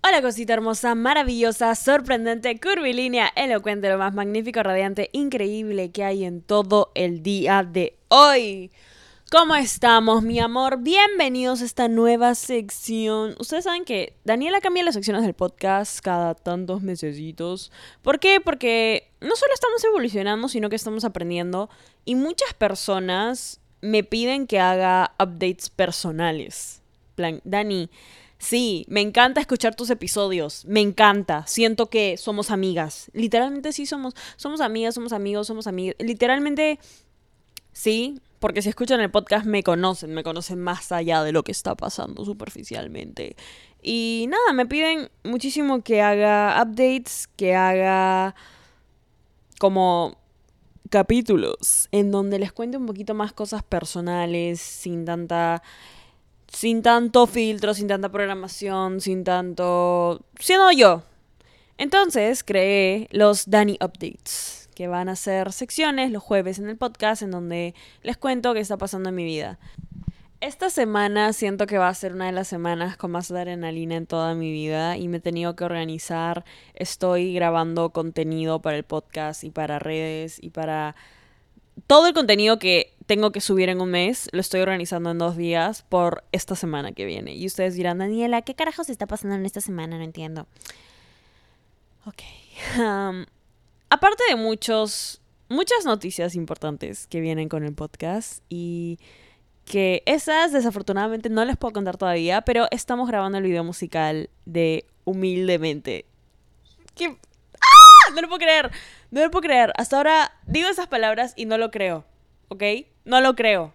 Hola cosita hermosa, maravillosa, sorprendente, curvilínea, elocuente, lo más magnífico, radiante, increíble que hay en todo el día de hoy. ¿Cómo estamos, mi amor? Bienvenidos a esta nueva sección. Ustedes saben que Daniela cambia las secciones del podcast cada tantos mesecitos. ¿Por qué? Porque no solo estamos evolucionando, sino que estamos aprendiendo. Y muchas personas me piden que haga updates personales. Plan, Dani, Sí, me encanta escuchar tus episodios, me encanta, siento que somos amigas, literalmente sí somos, somos amigas, somos amigos, somos amigos, literalmente sí, porque si escuchan el podcast me conocen, me conocen más allá de lo que está pasando superficialmente. Y nada, me piden muchísimo que haga updates, que haga como capítulos en donde les cuente un poquito más cosas personales, sin tanta sin tanto filtro, sin tanta programación, sin tanto... siendo yo. Entonces creé los Danny Updates, que van a ser secciones los jueves en el podcast en donde les cuento qué está pasando en mi vida. Esta semana siento que va a ser una de las semanas con más adrenalina en toda mi vida y me he tenido que organizar. Estoy grabando contenido para el podcast y para redes y para todo el contenido que tengo que subir en un mes lo estoy organizando en dos días por esta semana que viene. Y ustedes dirán, Daniela, ¿qué carajos está pasando en esta semana? No entiendo. Ok. aparte de muchos, muchas noticias importantes que vienen con el podcast y que esas desafortunadamente no les puedo contar todavía, pero estamos grabando el video musical de Humildemente. ¿Qué? ¡Ah! No lo puedo creer. No lo puedo creer. Hasta ahora digo esas palabras y no lo creo. ¿Ok? No lo creo.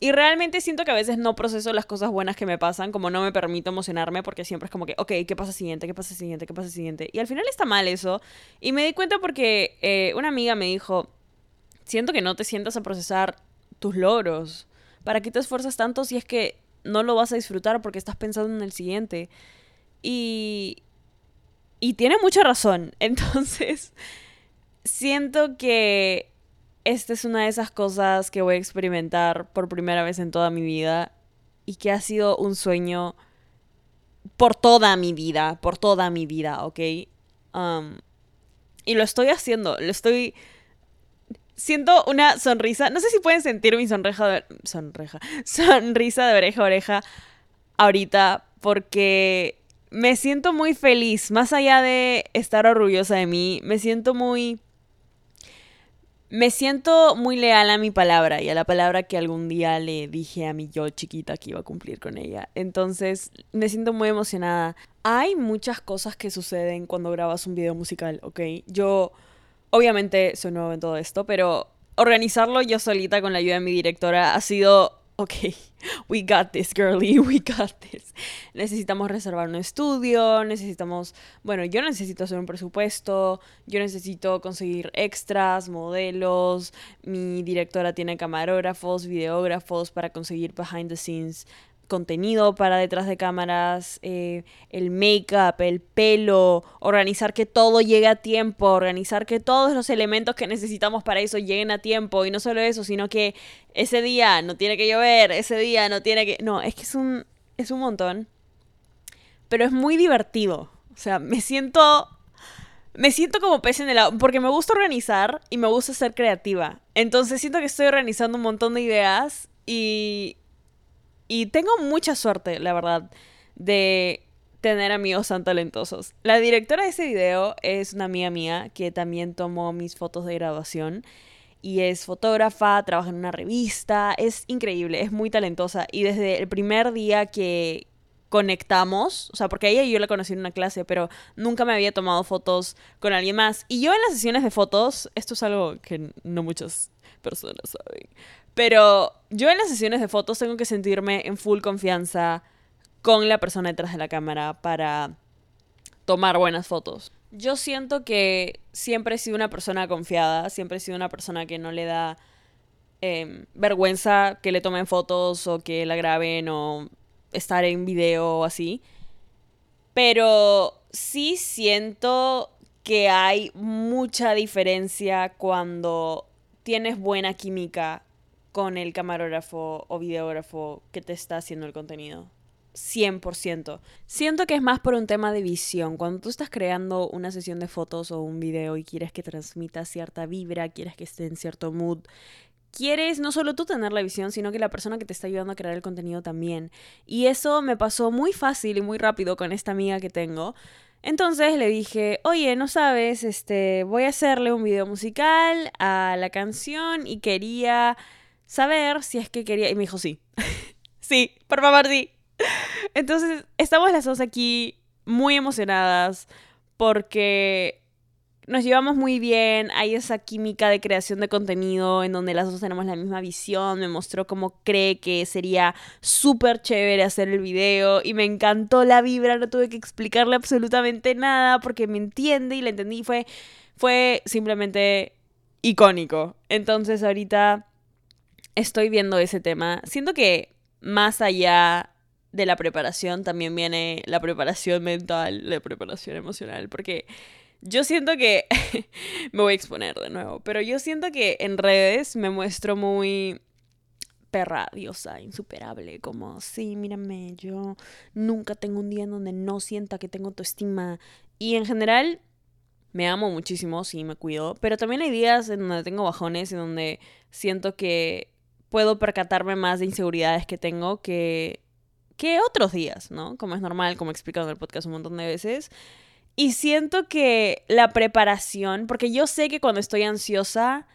Y realmente siento que a veces no proceso las cosas buenas que me pasan, como no me permito emocionarme, porque siempre es como que, ok, ¿qué pasa siguiente? ¿Qué pasa siguiente? ¿Qué pasa siguiente? Y al final está mal eso. Y me di cuenta porque eh, una amiga me dijo, siento que no te sientas a procesar tus logros. ¿Para qué te esfuerzas tanto si es que no lo vas a disfrutar porque estás pensando en el siguiente? Y... Y tiene mucha razón. Entonces, siento que esta es una de esas cosas que voy a experimentar por primera vez en toda mi vida y que ha sido un sueño por toda mi vida, por toda mi vida, ¿ok? Um, y lo estoy haciendo, lo estoy... Siento una sonrisa, no sé si pueden sentir mi sonrisa de... Sonrisa. Sonrisa de oreja a oreja ahorita porque me siento muy feliz, más allá de estar orgullosa de mí, me siento muy me siento muy leal a mi palabra y a la palabra que algún día le dije a mi yo chiquita que iba a cumplir con ella. Entonces me siento muy emocionada. Hay muchas cosas que suceden cuando grabas un video musical, ¿ok? Yo obviamente soy nuevo en todo esto, pero organizarlo yo solita con la ayuda de mi directora ha sido ok, we got this, girly, we got this. Necesitamos reservar un estudio, necesitamos, bueno, yo necesito hacer un presupuesto, yo necesito conseguir extras, modelos, mi directora tiene camarógrafos, videógrafos para conseguir behind the scenes contenido para detrás de cámaras, eh, el make-up, el pelo, organizar que todo llegue a tiempo, organizar que todos los elementos que necesitamos para eso lleguen a tiempo. Y no solo eso, sino que ese día no tiene que llover, ese día no tiene que... No, es que es un, es un montón. Pero es muy divertido. O sea, me siento... Me siento como pez en el agua, porque me gusta organizar y me gusta ser creativa. Entonces siento que estoy organizando un montón de ideas y y tengo mucha suerte, la verdad, de tener amigos tan talentosos. La directora de ese video es una amiga mía que también tomó mis fotos de graduación y es fotógrafa, trabaja en una revista, es increíble, es muy talentosa y desde el primer día que conectamos, o sea, porque ella y yo la conocí en una clase, pero nunca me había tomado fotos con alguien más. Y yo en las sesiones de fotos, esto es algo que no muchas personas saben, pero yo en las sesiones de fotos tengo que sentirme en full confianza con la persona detrás de la cámara para tomar buenas fotos. Yo siento que siempre he sido una persona confiada, siempre he sido una persona que no le da em, vergüenza que le tomen fotos o que la graben o estar en video o así. Pero sí siento que hay mucha diferencia cuando tienes buena química con el camarógrafo o videógrafo que te está haciendo el contenido. 100%. Siento que es más por un tema de visión. Cuando tú estás creando una sesión de fotos o un video y quieres que transmita cierta vibra, quieres que esté en cierto mood, quieres no solo tú tener la visión, sino que la persona que te está ayudando a crear el contenido también. Y eso me pasó muy fácil y muy rápido con esta amiga que tengo. Entonces le dije, oye, no sabes, este, voy a hacerle un video musical a la canción y quería saber si es que quería... Y me dijo, sí. sí, por favor, sí. Entonces, estamos las dos aquí muy emocionadas porque nos llevamos muy bien, hay esa química de creación de contenido en donde las dos tenemos la misma visión, me mostró cómo cree que sería súper chévere hacer el video y me encantó la vibra, no tuve que explicarle absolutamente nada porque me entiende y la entendí, fue, fue simplemente icónico. Entonces ahorita estoy viendo ese tema, siento que más allá de la preparación también viene la preparación mental, la preparación emocional, porque yo siento que me voy a exponer de nuevo, pero yo siento que en redes me muestro muy perra, diosa, insuperable, como, sí, mírame, yo nunca tengo un día en donde no sienta que tengo autoestima. Y en general, me amo muchísimo, sí, me cuido, pero también hay días en donde tengo bajones, en donde siento que puedo percatarme más de inseguridades que tengo que, que otros días, ¿no? Como es normal, como he explicado en el podcast un montón de veces. Y siento que la preparación, porque yo sé que cuando estoy ansiosa,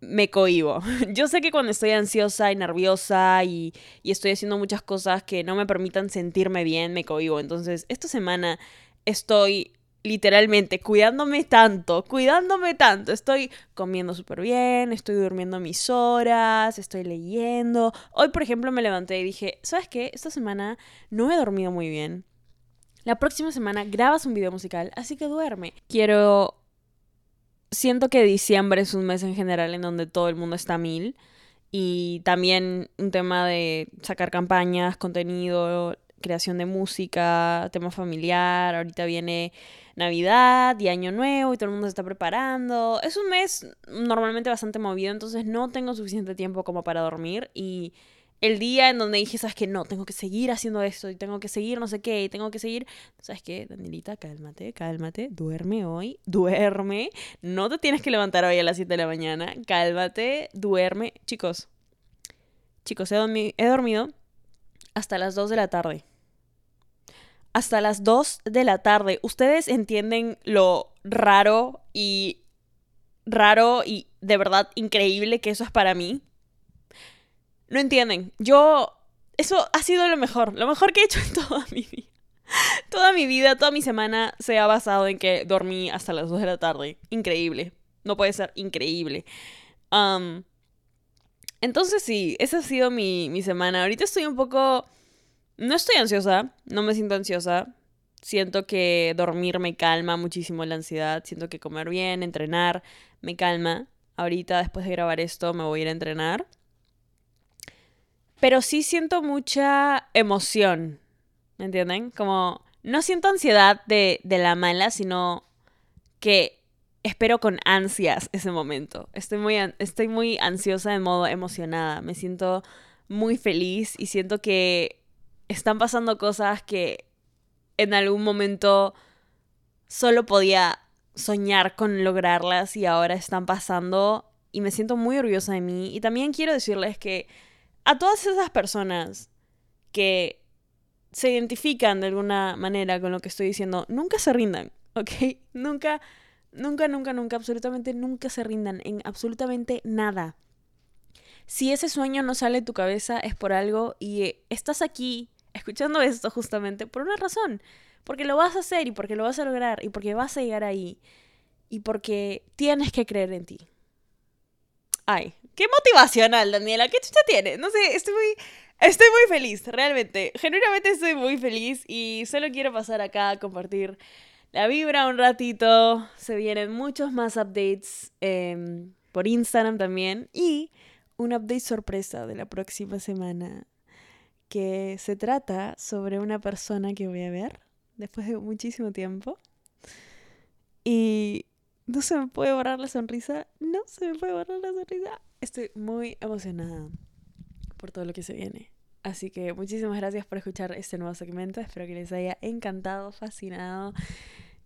me cohibo. Yo sé que cuando estoy ansiosa y nerviosa y, y, estoy haciendo muchas cosas que no me permitan sentirme bien, me cohibo. Entonces, esta semana estoy literalmente cuidándome tanto, cuidándome tanto. Estoy comiendo súper bien, estoy durmiendo mis horas, estoy leyendo. Hoy, por ejemplo, me levanté y dije, ¿sabes qué? Esta semana no he dormido muy bien. La próxima semana grabas un video musical, así que duerme. Quiero... Siento que diciembre es un mes en general en donde todo el mundo está a mil. Y también un tema de sacar campañas, contenido, creación de música, tema familiar. Ahorita viene Navidad y Año Nuevo y todo el mundo se está preparando. Es un mes normalmente bastante movido, entonces no tengo suficiente tiempo como para dormir y el día en donde dije, sabes que no, tengo que seguir haciendo esto y tengo que seguir no sé qué y tengo que seguir, sabes qué, Danielita, cálmate, cálmate, duerme hoy, duerme, no te tienes que levantar hoy a las 7 de la mañana, cálmate, duerme. Chicos, chicos, he, he dormido hasta las 2 de la tarde. Hasta las 2 de la tarde. ¿Ustedes entienden lo raro y raro y de verdad increíble que eso es para mí? No entienden. Yo. Eso ha sido lo mejor. Lo mejor que he hecho en toda mi vida. Toda mi vida, toda mi semana se ha basado en que dormí hasta las 2 de la tarde. Increíble. No puede ser increíble. Entonces sí, esa ha sido mi, mi semana. Ahorita estoy un poco... No estoy ansiosa, no me siento ansiosa. Siento que dormir me calma muchísimo la ansiedad. Siento que comer bien, entrenar, me calma. Ahorita, después de grabar esto, me voy a ir a entrenar pero sí siento mucha emoción, ¿me entienden? Como no siento ansiedad de, de la mala, sino que espero con ansias ese momento. Estoy muy, estoy muy ansiosa de modo emocionada. Me siento muy feliz y siento que están pasando cosas que en algún momento solo podía soñar con lograrlas y ahora están pasando y me siento muy orgullosa de mí. Y también quiero decirles que a todas esas personas que se identifican de alguna manera con lo que estoy diciendo, nunca se rindan, ¿ok? Nunca, nunca, nunca, nunca, absolutamente nunca se rindan en absolutamente nada. Si ese sueño no sale de tu cabeza es por algo y estás aquí escuchando esto justamente por una razón. Porque lo vas a hacer y porque lo vas a lograr y porque vas a llegar ahí y porque tienes que creer en ti. Ay, qué motivacional, Daniela. ¿Qué chucha tiene? No sé, estoy muy, estoy muy feliz, realmente. Genuinamente estoy muy feliz y solo quiero pasar acá a compartir la vibra un ratito. Se vienen muchos más updates em, por Instagram también y un update sorpresa de la próxima semana que se trata sobre una persona que voy a ver después de muchísimo tiempo. Y no se me puede borrar la sonrisa. No se me puede borrar la sonrisa. Estoy muy emocionada por todo lo que se viene. Así que muchísimas gracias por escuchar este nuevo segmento. Espero que les haya encantado, fascinado.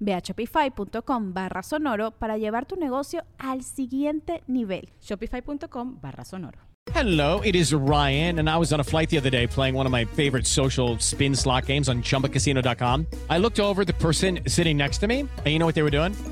Ve a shopify.com barra sonoro para llevar tu negocio al siguiente nivel. Shopify.com barra sonoro. Hello, it is Ryan, and I was on a flight the other day playing one of my favorite social spin slot games on chumbacasino.com. I looked over the person sitting next to me, and you know what they were doing?